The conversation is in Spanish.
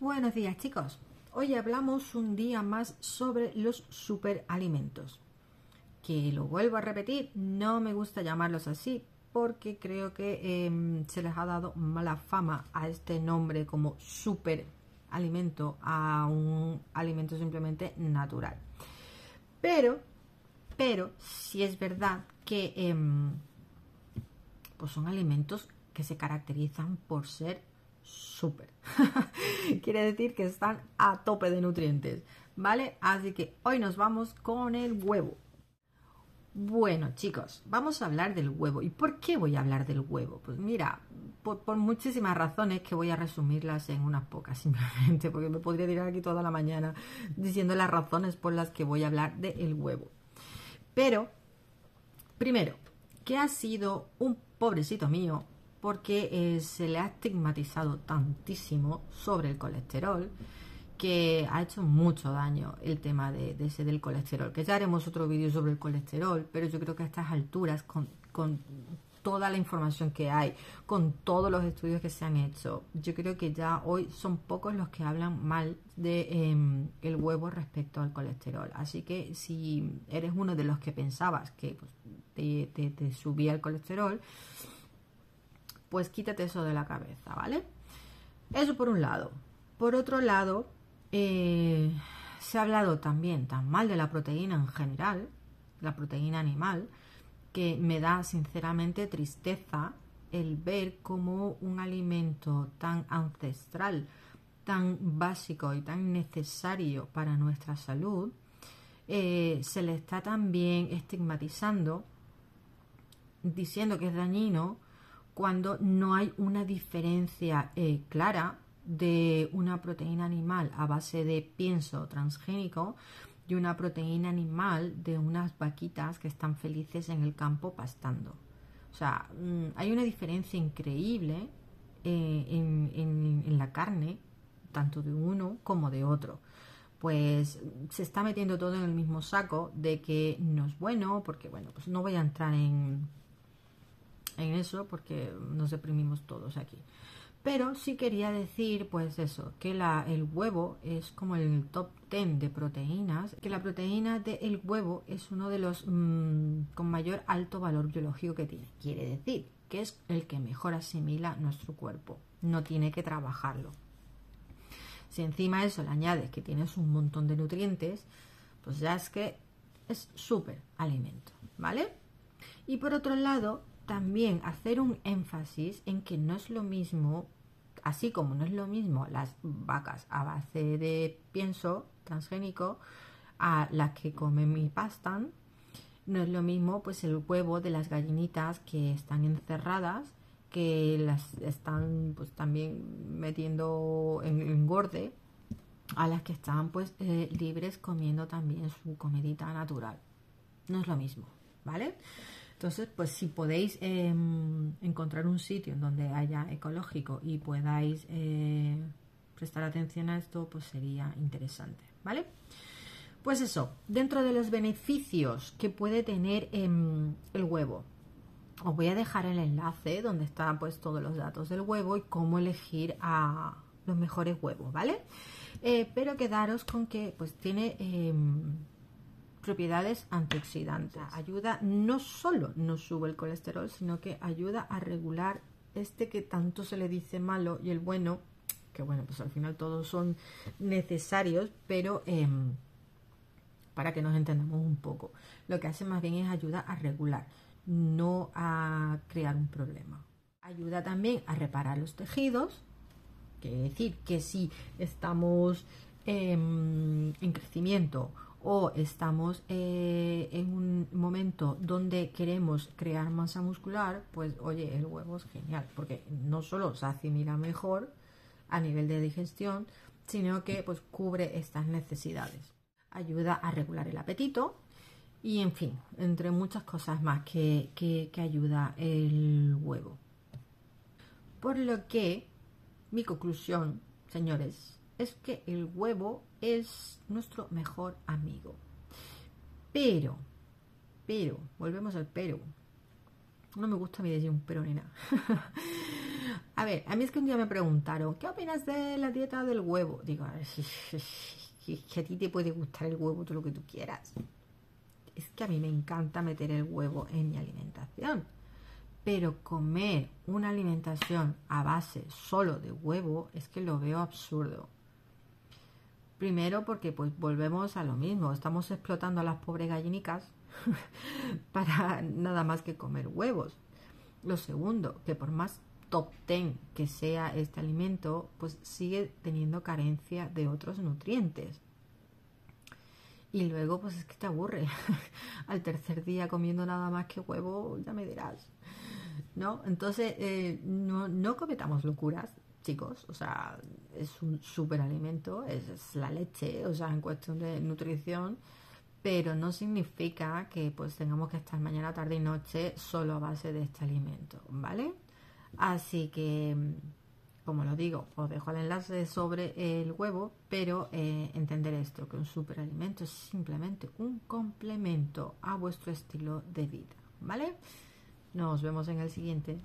Buenos días chicos. Hoy hablamos un día más sobre los superalimentos. Que lo vuelvo a repetir, no me gusta llamarlos así porque creo que em, se les ha dado mala fama a este nombre como superalimento a un alimento simplemente natural. Pero, pero, si es verdad que em, pues son alimentos que se caracterizan por ser súper. Quiere decir que están a tope de nutrientes, ¿vale? Así que hoy nos vamos con el huevo. Bueno, chicos, vamos a hablar del huevo. ¿Y por qué voy a hablar del huevo? Pues mira, por, muchísimas razones que voy a resumirlas en unas pocas simplemente, porque me podría tirar aquí toda la mañana diciendo las razones por las que voy a hablar del huevo. Pero, primero, que ha sido un pobrecito mío porque eh, se le ha estigmatizado tantísimo sobre el colesterol que ha hecho mucho daño el tema de, ese del colesterol, que ya haremos otro vídeo sobre el colesterol, pero yo creo que a estas alturas, con, toda la información que hay, con todos los estudios que se han hecho, yo creo que ya hoy son pocos los que hablan mal de em, huevo respecto al colesterol. Así que si eres uno de los que pensabas que pues, te subía el colesterol, pues quítate eso de la cabeza, ¿vale? Eso por un lado. Por otro lado, eh, se ha hablado también tan mal de la proteína en general, la proteína animal, que me da sinceramente tristeza el ver cómo un alimento tan ancestral, tan básico y tan necesario para nuestra salud, eh, se le está también estigmatizando, diciendo que es dañino cuando no hay una diferencia eh, clara de una proteína animal a base de pienso transgénico y una proteína animal de unas vaquitas que están felices en el campo pastando. O sea, mm, hay una diferencia increíble eh, en, la carne, tanto de uno como de otro pues se está metiendo todo en el mismo saco de que no es bueno, porque bueno, pues no voy a entrar en, en eso porque nos deprimimos todos aquí. Pero sí quería decir, pues eso, que la, el huevo es como el top 10 de proteínas, que la proteína del huevo es uno de los mm, con mayor alto valor biológico que tiene. Quiere decir que es el que mejor asimila nuestro cuerpo, no tiene que trabajarlo. Si encima eso le añades que tienes un montón de nutrientes, pues ya es que es súper alimento, ¿vale? Y por otro lado, también hacer un énfasis en que no es lo mismo, así como no es lo mismo las vacas a base de pienso transgénico a las que comen y pastan, no es lo mismo pues el huevo de las gallinitas que están encerradas, que las están pues también metiendo en engorde, a las que están pues eh, libres comiendo también su comidita natural. No es lo mismo, ¿vale? Entonces, pues si podéis em, encontrar un sitio en donde haya ecológico y podáis eh, prestar atención a esto, pues sería interesante, ¿vale? Pues eso, dentro de los beneficios que puede tener em, el huevo, os voy a dejar el enlace donde están pues todos los datos del huevo y cómo elegir a los mejores huevos, ¿vale? Eh, pero quedaros con que pues tiene em, propiedades antioxidantes. Ayuda no solo no sube el colesterol, sino que ayuda a regular este que tanto se le dice malo y el bueno, que bueno, pues al final todos son necesarios, pero em, para que nos entendamos un poco, lo que hace más bien es ayuda a regular, no a crear un problema. Ayuda también a reparar los tejidos, quiere decir que si estamos em, en crecimiento o estamos eh, en un momento donde queremos crear masa muscular, pues oye, el huevo es genial, porque no solo se asimila mejor a nivel de digestión, sino que pues cubre estas necesidades. Ayuda a regular el apetito y en fin, entre muchas cosas más que, que ayuda el huevo. Por lo que mi conclusión, señores, es que el huevo es nuestro mejor amigo. Pero, pero, volvemos al pero. No me gusta a mí decir un pero ni nada. A ver, a mí es que un día me preguntaron, ¿qué opinas de la dieta del huevo? Digo, que a ti te puede gustar el huevo todo lo que tú quieras. Es que a mí me encanta meter el huevo en mi alimentación. Pero comer una alimentación a base solo de huevo es que lo veo absurdo. Primero porque pues volvemos a lo mismo, estamos explotando a las pobres gallinicas para nada más que comer huevos. Lo segundo, que por más top ten que sea este alimento, pues sigue teniendo carencia de otros nutrientes. Y luego, pues es que te aburre. Al tercer día comiendo nada más que huevo, ya me dirás. ¿No? Entonces, eh, no, no cometamos locuras, chicos. O sea, es un superalimento, es, es la leche, o sea, en cuestión de nutrición pero no significa que pues tengamos que estar mañana, tarde y noche solo a base de este alimento, ¿vale? Así que, como lo digo, os dejo el enlace sobre el huevo, pero eh, entender esto, que un superalimento es simplemente un complemento a vuestro estilo de vida, ¿vale? Nos vemos en el siguiente.